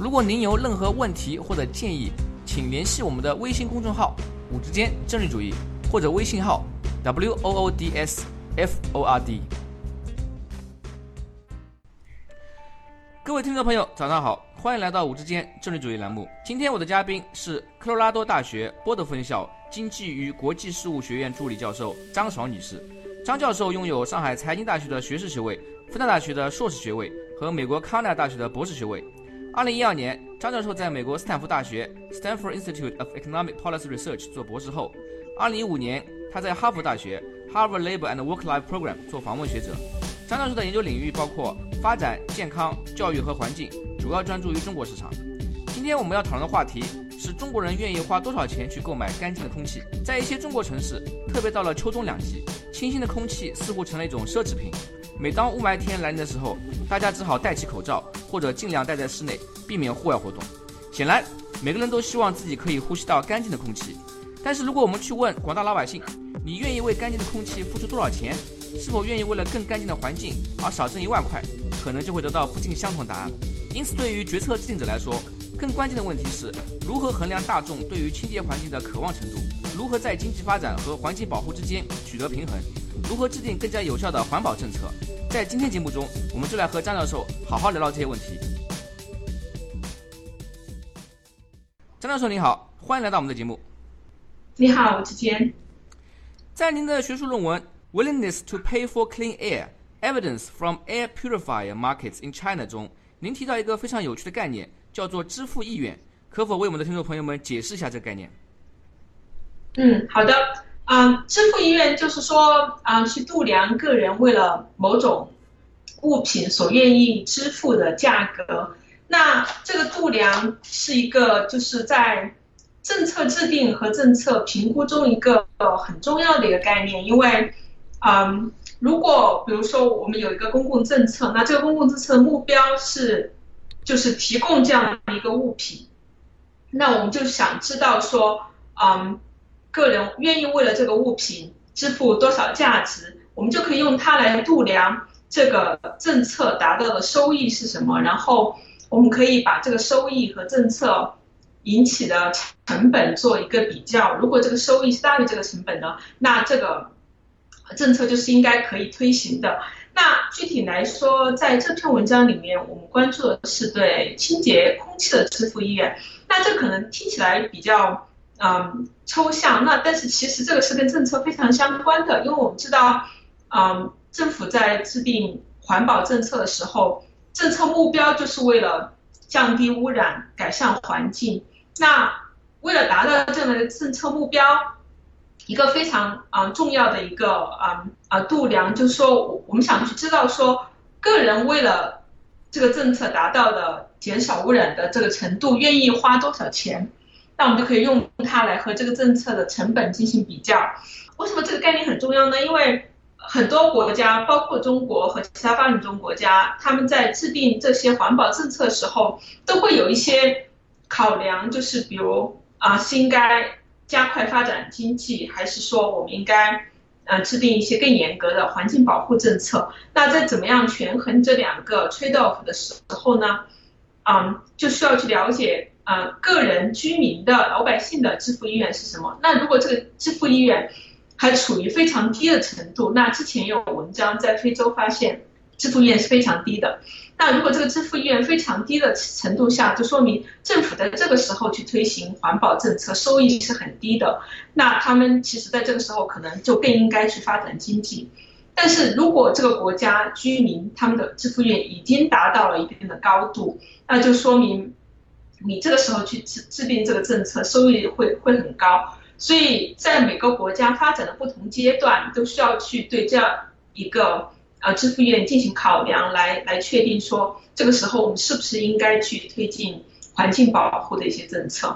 如果您有任何问题或者建议，请联系我们的微信公众号“五之间政治主义”或者微信号 “w o o d s f o r d”。各位听众朋友，早上好，欢迎来到“五之间政治主义”栏目。今天我的嘉宾是科罗拉多大学波德分校经济与国际事务学院助理教授张爽女士。张教授拥有上海财经大学的学士学位、复旦大学的硕士学位和美国康奈尔大学的博士学位。二零一二年，张教授在美国斯坦福大学 （Stanford Institute of Economic Policy Research） 做博士后。二零一五年，他在哈佛大学 （Harvard Labor and Work-Life Program） 做访问学者。张教授的研究领域包括发展、健康、教育和环境，主要专注于中国市场。今天我们要讨论的话题是中国人愿意花多少钱去购买干净的空气。在一些中国城市，特别到了秋冬两季，清新的空气似乎成了一种奢侈品。每当雾霾天来临的时候，大家只好戴起口罩，或者尽量待在室内，避免户外活动。显然，每个人都希望自己可以呼吸到干净的空气。但是，如果我们去问广大老百姓，你愿意为干净的空气付出多少钱？是否愿意为了更干净的环境而少挣一万块？可能就会得到不尽相同答案。因此，对于决策制定者来说，更关键的问题是如何衡量大众对于清洁环境的渴望程度，如何在经济发展和环境保护之间取得平衡。如何制定更加有效的环保政策？在今天节目中，我们就来和张教授好好聊聊这些问题。张教授您好，欢迎来到我们的节目。你好，之间。在您的学术论文《Willingness to Pay for Clean Air: Evidence from Air Purifier Markets in China》中，您提到一个非常有趣的概念，叫做支付意愿。可否为我们的听众朋友们解释一下这个概念？嗯，好的。啊，支付意愿就是说啊，去度量个人为了某种物品所愿意支付的价格。那这个度量是一个就是在政策制定和政策评估中一个很重要的一个概念。因为，嗯，如果比如说我们有一个公共政策，那这个公共政策的目标是就是提供这样的一个物品，那我们就想知道说，嗯。个人愿意为了这个物品支付多少价值，我们就可以用它来度量这个政策达到的收益是什么。然后我们可以把这个收益和政策引起的成本做一个比较。如果这个收益是大于这个成本的，那这个政策就是应该可以推行的。那具体来说，在这篇文章里面，我们关注的是对清洁空气的支付意愿。那这可能听起来比较。嗯，抽象。那但是其实这个是跟政策非常相关的，因为我们知道，嗯，政府在制定环保政策的时候，政策目标就是为了降低污染、改善环境。那为了达到这样的政策目标，一个非常啊重要的一个啊啊度量，就是说我们想去知道说，个人为了这个政策达到的减少污染的这个程度，愿意花多少钱。那我们就可以用它来和这个政策的成本进行比较。为什么这个概念很重要呢？因为很多国家，包括中国和其他发展中国家，他们在制定这些环保政策的时候，都会有一些考量，就是比如啊，是应该加快发展经济，还是说我们应该呃制定一些更严格的环境保护政策？那在怎么样权衡这两个 trade off 的时候呢？嗯，就需要去了解。呃，个人居民的老百姓的支付意愿是什么？那如果这个支付意愿还处于非常低的程度，那之前有文章在非洲发现支付意愿是非常低的。那如果这个支付意愿非常低的程度下，就说明政府在这个时候去推行环保政策收益是很低的。那他们其实在这个时候可能就更应该去发展经济。但是如果这个国家居民他们的支付意愿已经达到了一定的高度，那就说明。你这个时候去制制定这个政策，收益会会很高，所以在每个国家发展的不同阶段，都需要去对这样一个呃支付意愿进行考量，来来确定说这个时候我们是不是应该去推进环境保护的一些政策。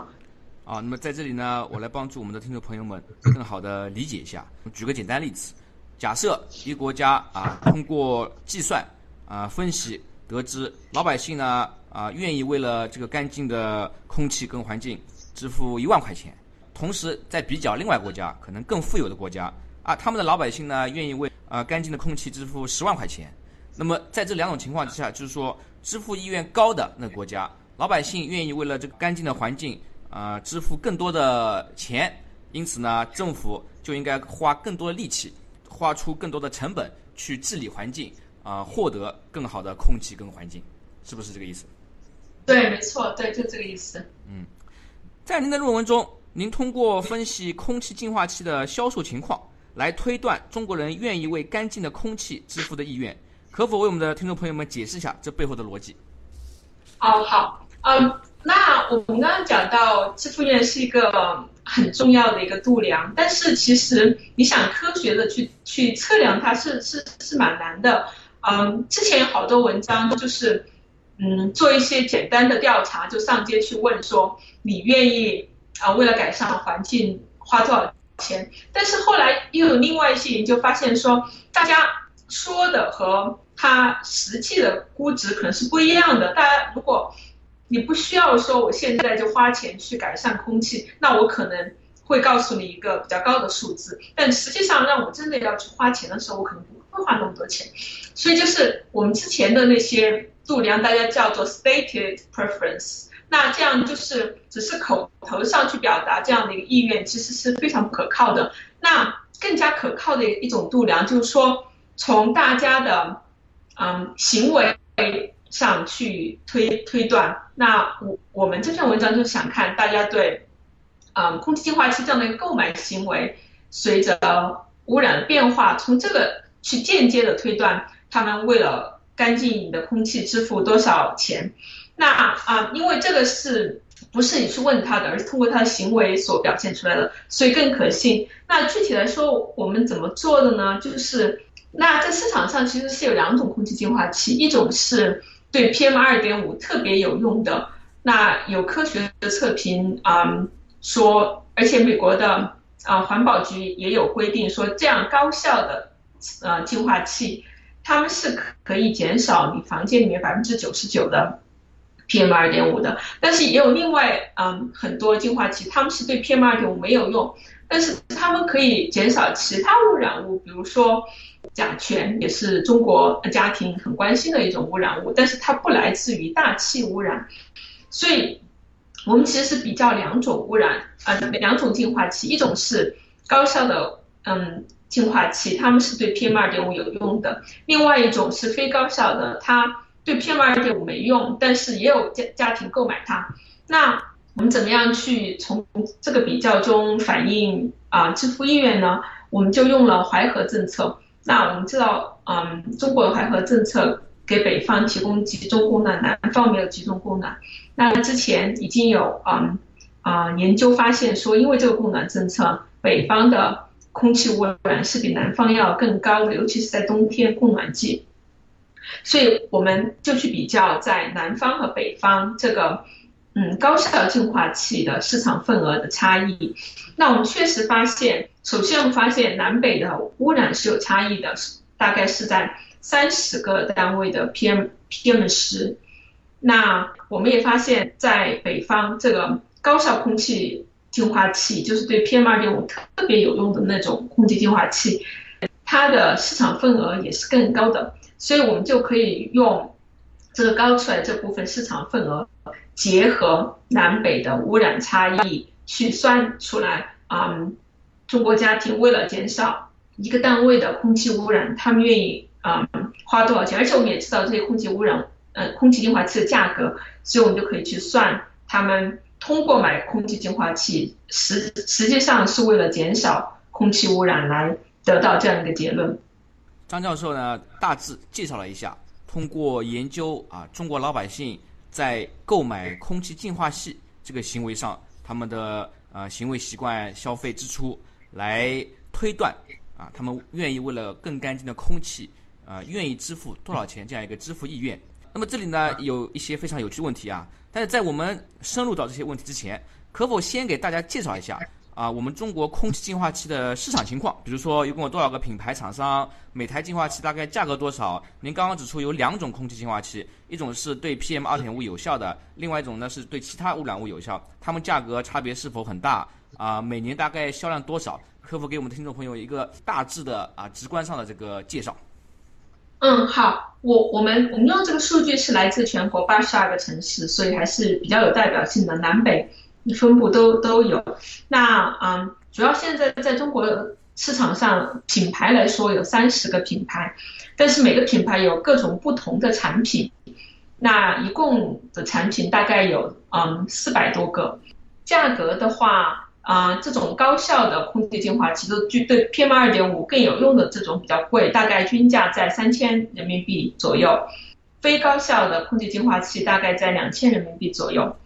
啊，那么在这里呢，我来帮助我们的听众朋友们更好的理解一下。举个简单例子，假设一个国家啊，通过计算啊分析得知，老百姓呢啊愿意为了这个干净的空气跟环境支付一万块钱，同时在比较另外国家可能更富有的国家啊，他们的老百姓呢愿意为啊干净的空气支付十万块钱。那么在这两种情况之下，就是说支付意愿高的那国家，老百姓愿意为了这个干净的环境啊支付更多的钱，因此呢，政府就应该花更多的力气，花出更多的成本去治理环境啊，获得更好的空气跟环境，是不是这个意思？对，没错，对，就这个意思。嗯，在您的论文中，您通过分析空气净化器的销售情况，来推断中国人愿意为干净的空气支付的意愿。可否为我们的听众朋友们解释一下这背后的逻辑？哦，好，嗯，那我们刚刚讲到支付意愿是一个很重要的一个度量，但是其实你想科学的去去测量它是是是蛮难的。嗯，之前有好多文章就是嗯做一些简单的调查，就上街去问说你愿意啊为了改善环境花多少钱？但是后来又有另外一些研究发现说大家说的和它实际的估值可能是不一样的。大家，如果你不需要说我现在就花钱去改善空气，那我可能会告诉你一个比较高的数字。但实际上，让我真的要去花钱的时候，我可能不会花那么多钱。所以，就是我们之前的那些度量，大家叫做 stated preference。那这样就是只是口头上去表达这样的一个意愿，其实是非常不可靠的。那更加可靠的一种度量，就是说从大家的嗯，行为上去推推断，那我我们这篇文章就想看大家对，嗯，空气净化器这样的一个购买行为，随着污染的变化，从这个去间接的推断，他们为了干净你的空气支付多少钱？那啊，因为这个是不是你去问他的，而是通过他的行为所表现出来的，所以更可信。那具体来说，我们怎么做的呢？就是。那在市场上其实是有两种空气净化器，一种是对 PM 二点五特别有用的，那有科学的测评啊说，而且美国的啊环保局也有规定说，这样高效的呃净化器，它们是可以减少你房间里面百分之九十九的 PM 二点五的，但是也有另外嗯很多净化器，它们是对 PM 二点五没有用，但是它们可以减少其他污染物，比如说。甲醛也是中国家庭很关心的一种污染物，但是它不来自于大气污染，所以我们其实是比较两种污染，呃，两种净化器，一种是高效的嗯净化器，它们是对 PM 二点五有用的，另外一种是非高效的，它对 PM 二点五没用，但是也有家家庭购买它。那我们怎么样去从这个比较中反映啊支付意愿呢？我们就用了淮河政策。那我们知道，嗯，中国的淮河政策给北方提供集中供暖，南方没有集中供暖。那之前已经有，嗯，啊，研究发现说，因为这个供暖政策，北方的空气污染是比南方要更高的，尤其是在冬天供暖季。所以我们就去比较在南方和北方这个。嗯，高效净化器的市场份额的差异，那我们确实发现，首先我们发现南北的污染是有差异的，大概是在三十个单位的 PM PM 十。那我们也发现，在北方这个高效空气净化器，就是对 PM 二点五特别有用的那种空气净化器，它的市场份额也是更高的，所以我们就可以用这个高出来这部分市场份额。结合南北的污染差异去算出来，嗯，中国家庭为了减少一个单位的空气污染，他们愿意啊花多少钱？而且我们也知道这些空气污染，嗯，空气净化器的价格，所以我们就可以去算他们通过买空气净化器，实实际上是为了减少空气污染来得到这样一个结论。张教授呢，大致介绍了一下，通过研究啊，中国老百姓。在购买空气净化器这个行为上，他们的呃行为习惯、消费支出来推断啊，他们愿意为了更干净的空气啊，愿意支付多少钱这样一个支付意愿。那么这里呢有一些非常有趣的问题啊，但是在我们深入到这些问题之前，可否先给大家介绍一下啊我们中国空气净化器的市场情况？比如说一共有多少个品牌厂商，每台净化器大概价格多少？您刚刚指出有两种空气净化器，一种是对 PM 二点五有效的，另外一种呢是对其他污染物有效，它们价格差别是否很大？啊，每年大概销量多少？可否给我们的听众朋友一个大致的啊直观上的这个介绍？嗯，好，我我们我们用这个数据是来自全国八十二个城市，所以还是比较有代表性的，南北分布都都有。那嗯，主要现在在中国市场上品牌来说有三十个品牌，但是每个品牌有各种不同的产品，那一共的产品大概有嗯四百多个，价格的话。啊，这种高效的空气净化器都就对 PM 二点五更有用的这种比较贵，大概均价在三千人民币左右。非高效的空气净化器大概在两千人民币左右。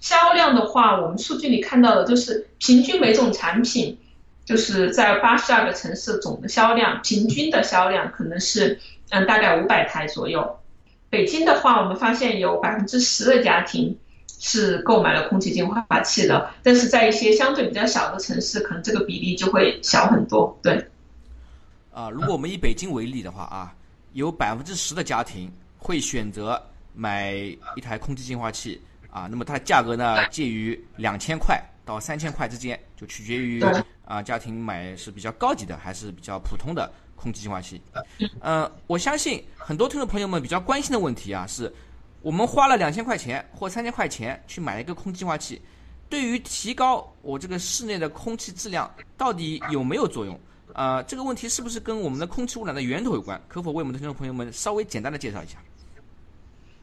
销量的话，我们数据里看到的就是平均每种产品，就是在八十二个城市总的销量，平均的销量可能是嗯大概五百台左右。北京的话，我们发现有百分之十的家庭。是购买了空气净化器的，但是在一些相对比较小的城市，可能这个比例就会小很多。对，啊，如果我们以北京为例的话啊，有百分之十的家庭会选择买一台空气净化器啊，那么它的价格呢介于两千块到三千块之间，就取决于啊家庭买是比较高级的还是比较普通的空气净化器。呃，我相信很多听众朋友们比较关心的问题啊是。我们花了两千块钱或三千块钱去买一个空气净化器，对于提高我这个室内的空气质量到底有没有作用？啊，这个问题是不是跟我们的空气污染的源头有关？可否为我们的听众朋友们稍微简单的介绍一下？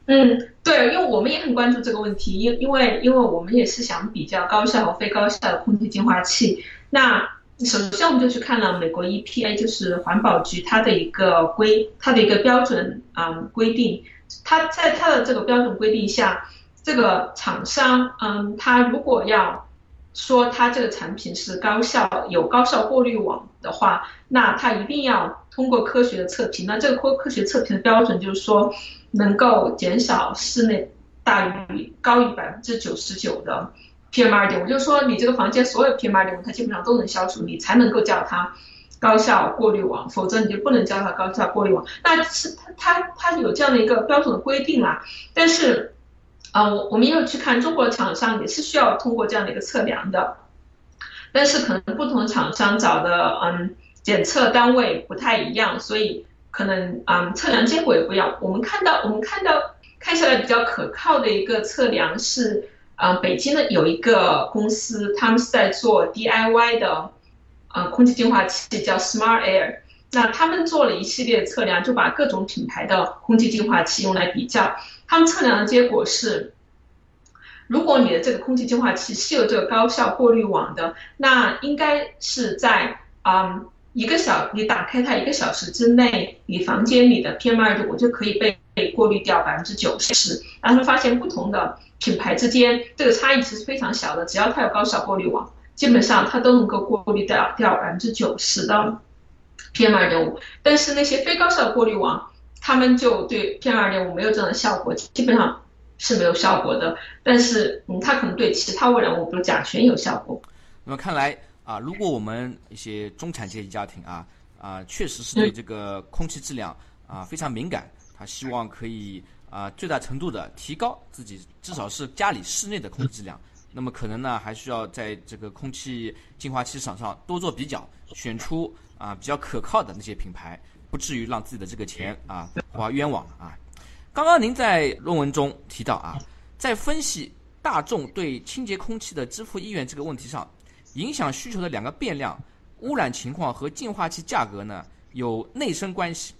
嗯，对，因为我们也很关注这个问题，因因为因为我们也是想比较高效和非高效的空气净化器。那首先我们就去看了美国 EPA，就是环保局它的一个规，它的一个标准啊规定。它在它的这个标准规定下，这个厂商，嗯，他如果要说他这个产品是高效有高效过滤网的话，那他一定要通过科学的测评。那这个科科学测评的标准就是说，能够减少室内大于高于百分之九十九的 PM 二点五，就是说你这个房间所有 PM 二点五它基本上都能消除，你才能够叫它。高效过滤网，否则你就不能叫它高效过滤网。那是它它它有这样的一个标准的规定啦。但是，啊，我我们又去看中国厂商也是需要通过这样的一个测量的，但是可能不同厂商找的嗯检测单位不太一样，所以可能嗯测量结果也不一样。我们看到我们看到看起来比较可靠的一个测量是，啊，北京的有一个公司，他们是在做 DIY 的。呃，空气净化器叫 Smart Air，那他们做了一系列测量，就把各种品牌的空气净化器用来比较。他们测量的结果是，如果你的这个空气净化器是有这个高效过滤网的，那应该是在啊一个小你打开它一个小时之内，你房间里的 PM 二点五就可以被被过滤掉百分之九十。然后发现不同的品牌之间这个差异其实非常小的，只要它有高效过滤网。基本上它都能够过滤掉掉百分之九十的 PM 二点五，但是那些非高效过滤网，他们就对 PM 二点五没有这样的效果，基本上是没有效果的。但是嗯，它可能对其他污染物，比如甲醛有效果。那么看来啊，如果我们一些中产阶级家庭啊啊，确实是对这个空气质量啊非常敏感，他希望可以啊最大程度的提高自己至少是家里室内的空气质量。那么可能呢，还需要在这个空气净化器市场上多做比较，选出啊比较可靠的那些品牌，不至于让自己的这个钱啊花冤枉啊。刚刚您在论文中提到啊，在分析大众对清洁空气的支付意愿这个问题上，影响需求的两个变量污染情况和净化器价格呢有内生关系。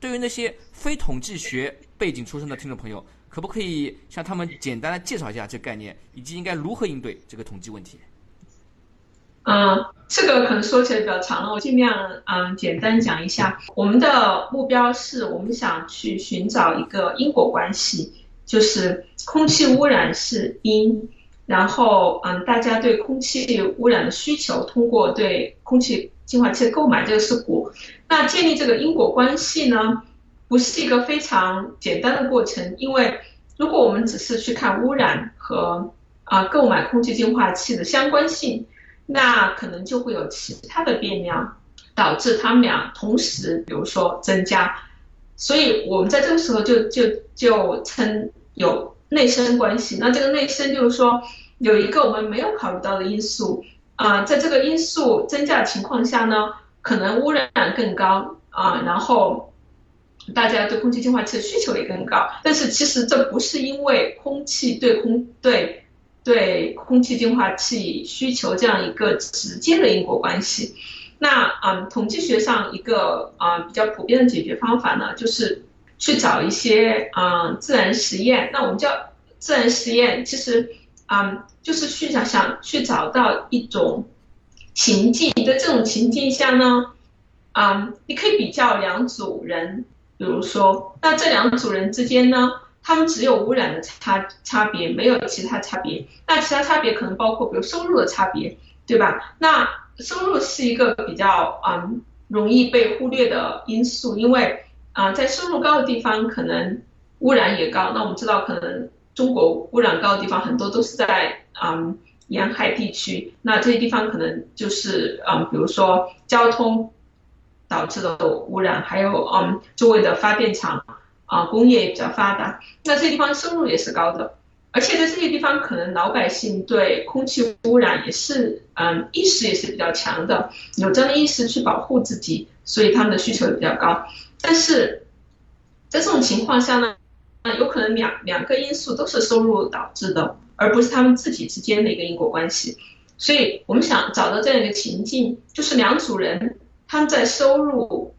对于那些非统计学背景出身的听众朋友。可不可以向他们简单的介绍一下这个概念，以及应该如何应对这个统计问题？嗯，这个可能说起来比较长了，我尽量嗯简单讲一下。我们的目标是我们想去寻找一个因果关系，就是空气污染是因，然后嗯大家对空气污染的需求，通过对空气净化器的购买这个是果。那建立这个因果关系呢？不是一个非常简单的过程，因为如果我们只是去看污染和啊购买空气净化器的相关性，那可能就会有其他的变量导致他们俩同时，比如说增加。所以我们在这个时候就就就称有内生关系。那这个内生就是说有一个我们没有考虑到的因素啊，在这个因素增加的情况下呢，可能污染更高啊，然后大家对空气净化器的需求也更高。但是其实这不是因为空气对空对对空气净化器需求这样一个直接的因果关系。那嗯，统计学上一个啊比较普遍的解决方法呢，就是去找一些啊自然实验。那我们叫自然实验，其实啊就是去想想去找到一种情境，在这种情境下呢，啊你可以比较两组人，比如说那这两组人之间呢，他们只有污染的差差别，没有其他差别。那其他差别可能包括比如收入的差别，对吧？那收入是一个比较嗯容易被忽略的因素，因为啊在收入高的地方可能污染也高。那我们知道，可能中国污染高的地方很多都是在嗯沿海地区，那这些地方可能就是嗯比如说交通导致的污染，还有嗯周围的发电厂啊工业也比较发达，那这些地方收入也是高的。而且在这些地方，可能老百姓对空气污染也是，嗯，意识也是比较强的，有这样的意识去保护自己，所以他们的需求也比较高。但是在这种情况下呢，有可能两两个因素都是收入导致的，而不是他们自己之间的一个因果关系。所以我们想找到这样一个情境，就是两组人他们在收入、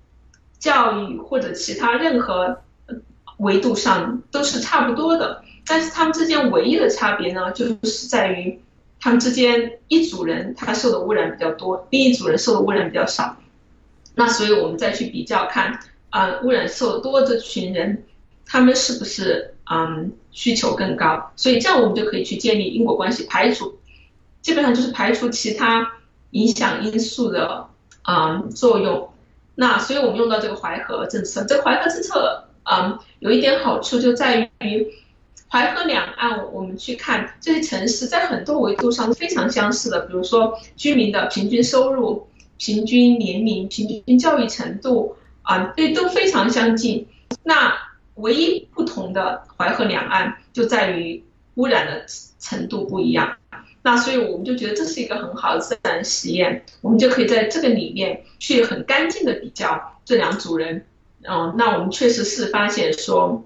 教育或者其他任何维度上都是差不多的。但是他们之间唯一的差别呢，就是在于他们之间一组人他受的污染比较多，另一组人受的污染比较少。那所以我们再去比较看啊，污染受的多这群人，他们是不是嗯需求更高？所以这样我们就可以去建立因果关系，排除基本上就是排除其他影响因素的啊作用。那所以我们用到这个淮河政策，这个淮河政策啊有一点好处就在于。淮河两岸，我们去看这些城市，在很多维度上是非常相似的，比如说居民的平均收入、平均年龄、平均教育程度啊，对，都非常相近。那唯一不同的淮河两岸就在于污染的程度不一样。那所以我们就觉得这是一个很好的自然实验，我们就可以在这个里面去很干净的比较这两组人。嗯，那我们确实是发现说。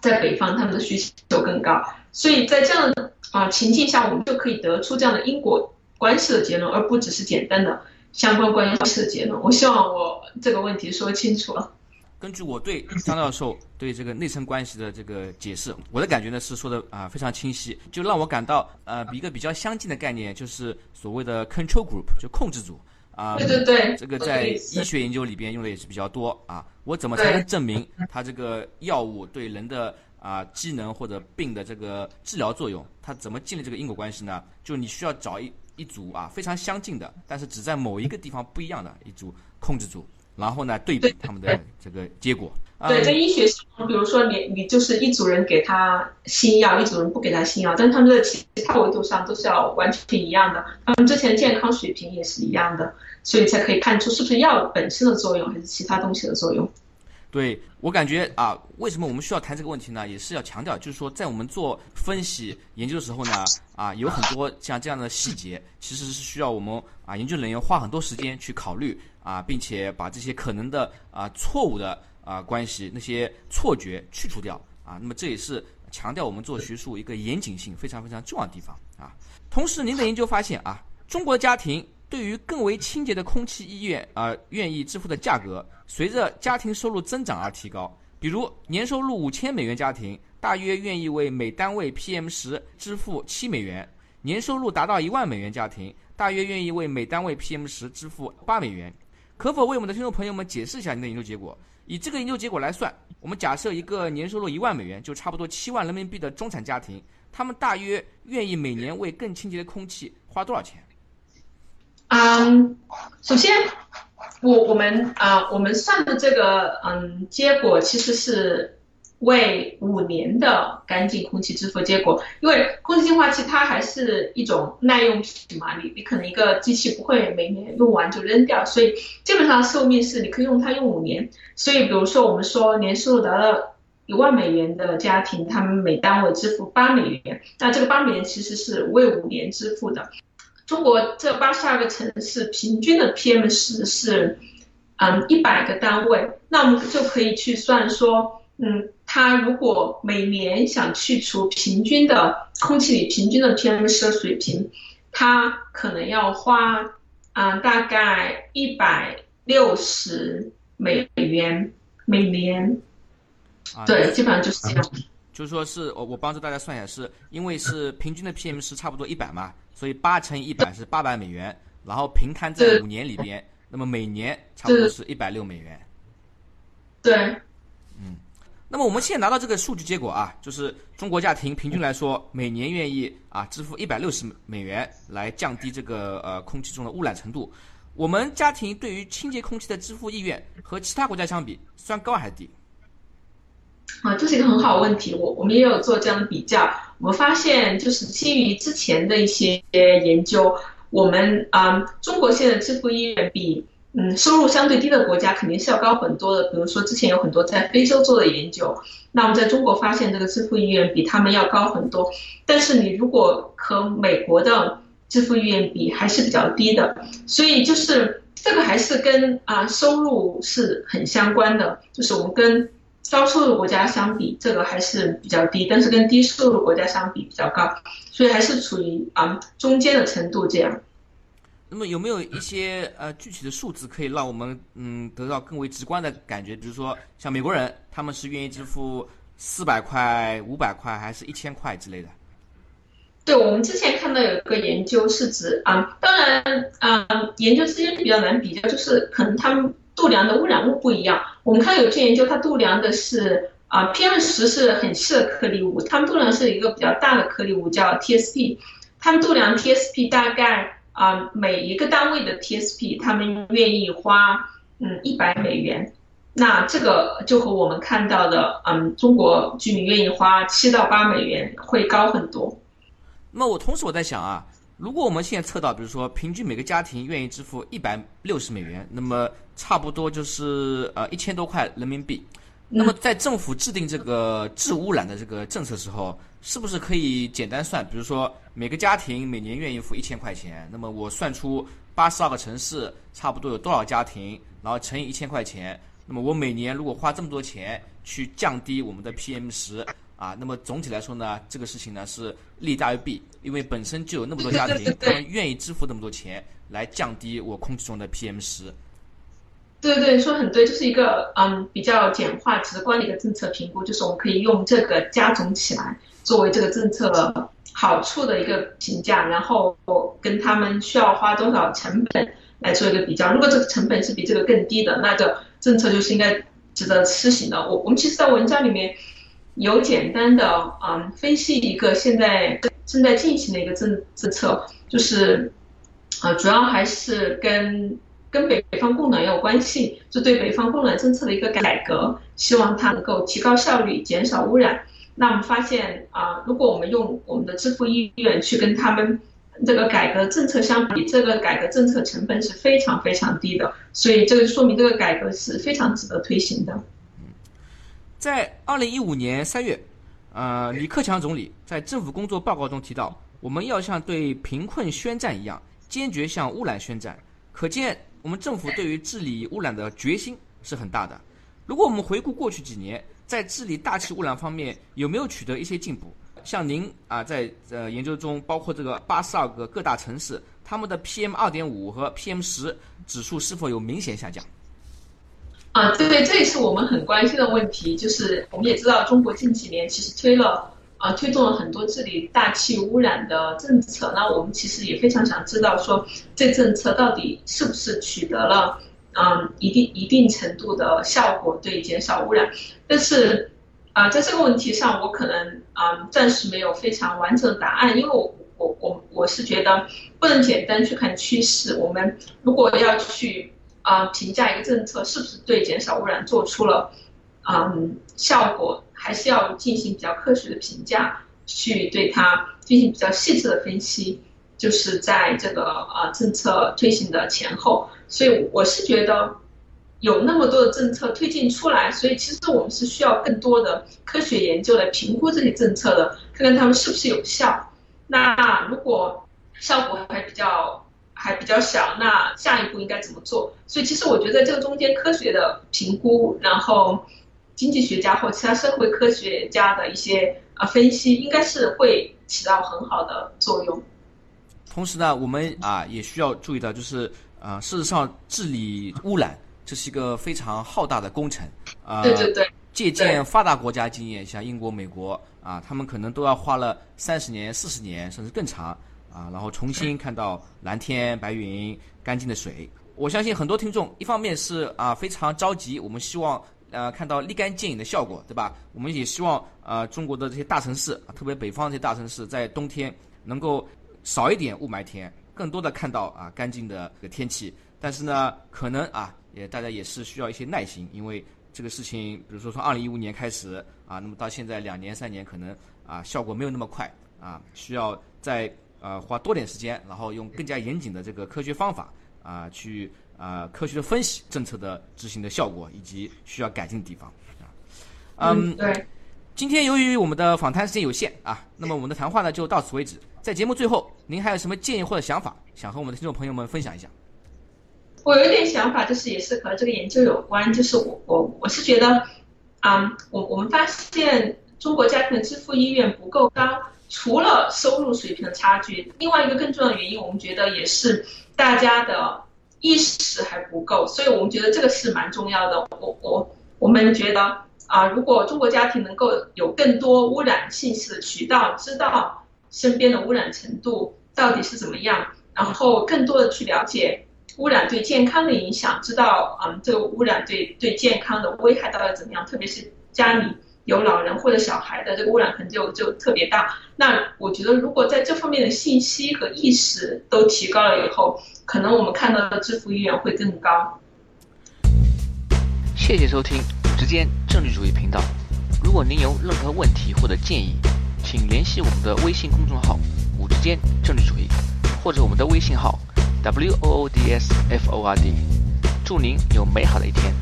在北方，他们的需求更高，所以在这样的啊情境下，我们就可以得出这样的因果关系的结论，而不只是简单的相关关系的结论。我希望我这个问题说清楚了。根据我对张教授对这个内生关系的这个解释，我的感觉呢是说的啊非常清晰，就让我感到呃一个比较相近的概念，就是所谓的 control group，就控制组。啊，对对对，这个在医学研究里边用的也是比较多啊。我怎么才能证明它这个药物对人的啊机能或者病的这个治疗作用？它怎么建立这个因果关系呢？就你需要找一一组啊非常相近的，但是只在某一个地方不一样的一组控制组，然后呢对比他们的这个结果。对，在医学上，比如说你你就是一组人给他新药，一组人不给他新药，但是他们在其他维度上都是要完全一样的，他们之前健康水平也是一样的，所以才可以看出是不是药本身的作用，还是其他东西的作用。对我感觉啊，为什么我们需要谈这个问题呢？也是要强调，就是说在我们做分析研究的时候呢，啊，有很多像这样的细节，其实是需要我们啊研究人员花很多时间去考虑啊，并且把这些可能的啊错误的。啊，关系那些错觉去除掉啊，那么这也是强调我们做学术一个严谨性非常非常重要的地方啊。同时，您的研究发现啊，中国的家庭对于更为清洁的空气医院啊，愿意支付的价格随着家庭收入增长而提高。比如，年收入五千美元家庭大约愿意为每单位 PM 十支付七美元；年收入达到一万美元家庭大约愿意为每单位 PM 十支付八美元。可否为我们的听众朋友们解释一下您的研究结果？以这个研究结果来算，我们假设一个年收入一万美元，就差不多七万人民币的中产家庭，他们大约愿意每年为更清洁的空气花多少钱？嗯，首先，我我们啊，我们算的这个嗯结果其实是。为五年的干净空气支付结果，因为空气净化器它还是一种耐用品嘛，你你可能一个机器不会每年用完就扔掉，所以基本上寿命是你可以用它用五年。所以比如说我们说年收入达到一万美元的家庭，他们每单位支付八美元，那这个八美元其实是为五年支付的。中国这八十二个城市平均的 PM 十是嗯一百个单位，那我们就可以去算说嗯。它如果每年想去除平均的空气里平均的 PM 十水平，它可能要花啊大概一百六十美元每年。对，基本上就是这样。就是说是我我帮助大家算一下，是因为是平均的 PM 是差不多一百嘛，所以八乘以一百是八百美元，然后平摊在五年里边，那么每年差不多是一百六美元。对。嗯。那么我们现在拿到这个数据结果啊，就是中国家庭平均来说，每年愿意啊支付一百六十美元来降低这个呃空气中的污染程度。我们家庭对于清洁空气的支付意愿和其他国家相比，算高还是低？啊，这是一个很好的问题。我我们也有做这样的比较，我们发现就是基于之前的一些研究，我们啊中国现在支付意愿比。嗯，收入相对低的国家肯定是要高很多的。比如说，之前有很多在非洲做的研究，那我们在中国发现这个支付意愿比他们要高很多。但是你如果和美国的支付意愿比，还是比较低的。所以就是这个还是跟啊收入是很相关的。就是我们跟高收入国家相比，这个还是比较低；但是跟低收入国家相比比较高，所以还是处于啊中间的程度这样。那么有没有一些呃具体的数字可以让我们嗯得到更为直观的感觉？比如说像美国人，他们是愿意支付四百块、五百块，还是一千块之类的？对，我们之前看到有一个研究是指啊，当然啊，研究之间比较难比较，就是可能他们度量的污染物不一样。我们看有些研究，它度量的是啊，PM 十是很细的颗粒物，他们度量是一个比较大的颗粒物叫 TSP，他们度量 TSP 大概。啊，每一个单位的 TSP，他们愿意花嗯一百美元，那这个就和我们看到的嗯中国居民愿意花七到八美元会高很多。那我同时我在想啊，如果我们现在测到，比如说平均每个家庭愿意支付一百六十美元，那么差不多就是呃一千多块人民币。那么在政府制定这个治污染的这个政策时候。是不是可以简单算？比如说每个家庭每年愿意付一千块钱，那么我算出八十二个城市差不多有多少家庭，然后乘以一千块钱，那么我每年如果花这么多钱去降低我们的 PM 十啊，那么总体来说呢，这个事情呢是利大于弊，因为本身就有那么多家庭，他们愿意支付那么多钱来降低我空气中的 PM 十。对对，说很对，就是一个嗯比较简化直观的一个政策评估，就是我们可以用这个加总起来。作为这个政策好处的一个评价，然后跟他们需要花多少成本来做一个比较。如果这个成本是比这个更低的，那个政策就是应该值得施行的。我我们其实，在文章里面有简单的嗯分析一个现在正在进行的一个政政策，就是啊主要还是跟跟北北方供暖有关系，就对北方供暖政策的一个改革，希望它能够提高效率，减少污染。那我们发现啊，如果我们用我们的支付意愿去跟他们这个改革政策相比，这个改革政策成本是非常非常低的，所以这个说明这个改革是非常值得推行的。在二零一五年三月，呃，李克强总理在政府工作报告中提到，我们要像对贫困宣战一样，坚决向污染宣战。可见我们政府对于治理污染的决心是很大的。如果我们回顾过去几年，在治理大气污染方面有没有取得一些进步？像您啊，在呃研究中，包括这个八十二个各大城市，他们的 PM 二点五和 PM 十指数是否有明显下降？啊，对，这也是我们很关心的问题。就是我们也知道，中国近几年其实推了啊，推动了很多治理大气污染的政策。那我们其实也非常想知道，说这政策到底是不是取得了？嗯，一定一定程度的效果对减少污染，但是啊，在这个问题上，我可能啊暂时没有非常完整的答案，因为我我我我是觉得不能简单去看趋势，我们如果要去啊评价一个政策是不是对减少污染做出了嗯效果，还是要进行比较科学的评价，去对它进行比较细致的分析，就是在这个呃政策推行的前后，所以我是觉得。有那么多的政策推进出来，所以其实我们是需要更多的科学研究来评估这些政策的，看看他们是不是有效。那如果效果还比较还比较小，那下一步应该怎么做？所以其实我觉得这个中间科学的评估，然后经济学家或其他社会科学家的一些啊分析，应该是会起到很好的作用。同时呢，我们啊也需要注意到，就是啊，事实上治理污染。这是一个非常浩大的工程，啊，对对对，借鉴发达国家经验，像英国、美国啊，他们可能都要花了三十年、四十年，甚至更长啊，然后重新看到蓝天白云、干净的水。我相信很多听众，一方面是啊非常着急，我们希望呃看到立竿见影的效果，对吧？我们也希望啊中国的这些大城市，特别北方这些大城市，在冬天能够少一点雾霾天，更多的看到啊干净的这个天气。但是呢，可能啊。也大家也是需要一些耐心，因为这个事情，比如说从二零一五年开始啊，那么到现在两年三年，可能啊效果没有那么快啊，需要再呃花多点时间，然后用更加严谨的这个科学方法啊去啊科学的分析政策的执行的效果以及需要改进的地方啊。嗯，对。今天由于我们的访谈时间有限啊，那么我们的谈话呢就到此为止。在节目最后，您还有什么建议或者想法，想和我们的听众朋友们分享一下？我有一点想法，就是也是和这个研究有关，就是我我我是觉得，啊，我我们发现中国家庭的支付意愿不够高，除了收入水平的差距，另外一个更重要的原因，我们觉得也是大家的意识还不够，所以我们觉得这个是蛮重要的。我我我们觉得啊，如果中国家庭能够有更多污染信息的渠道，知道身边的污染程度到底是怎么样，然后更多的去了解。污染对健康的影响，知道嗯，这个污染对对健康的危害到底怎么样？特别是家里有老人或者小孩的，这个污染可能就就特别大。那我觉得，如果在这方面的信息和意识都提高了以后，可能我们看到的支付意愿会更高。谢谢收听五之间政治主义频道。如果您有任何问题或者建议，请联系我们的微信公众号“五之间政治主义”，或者我们的微信号。W O O D S F O R D，祝您有美好的一天。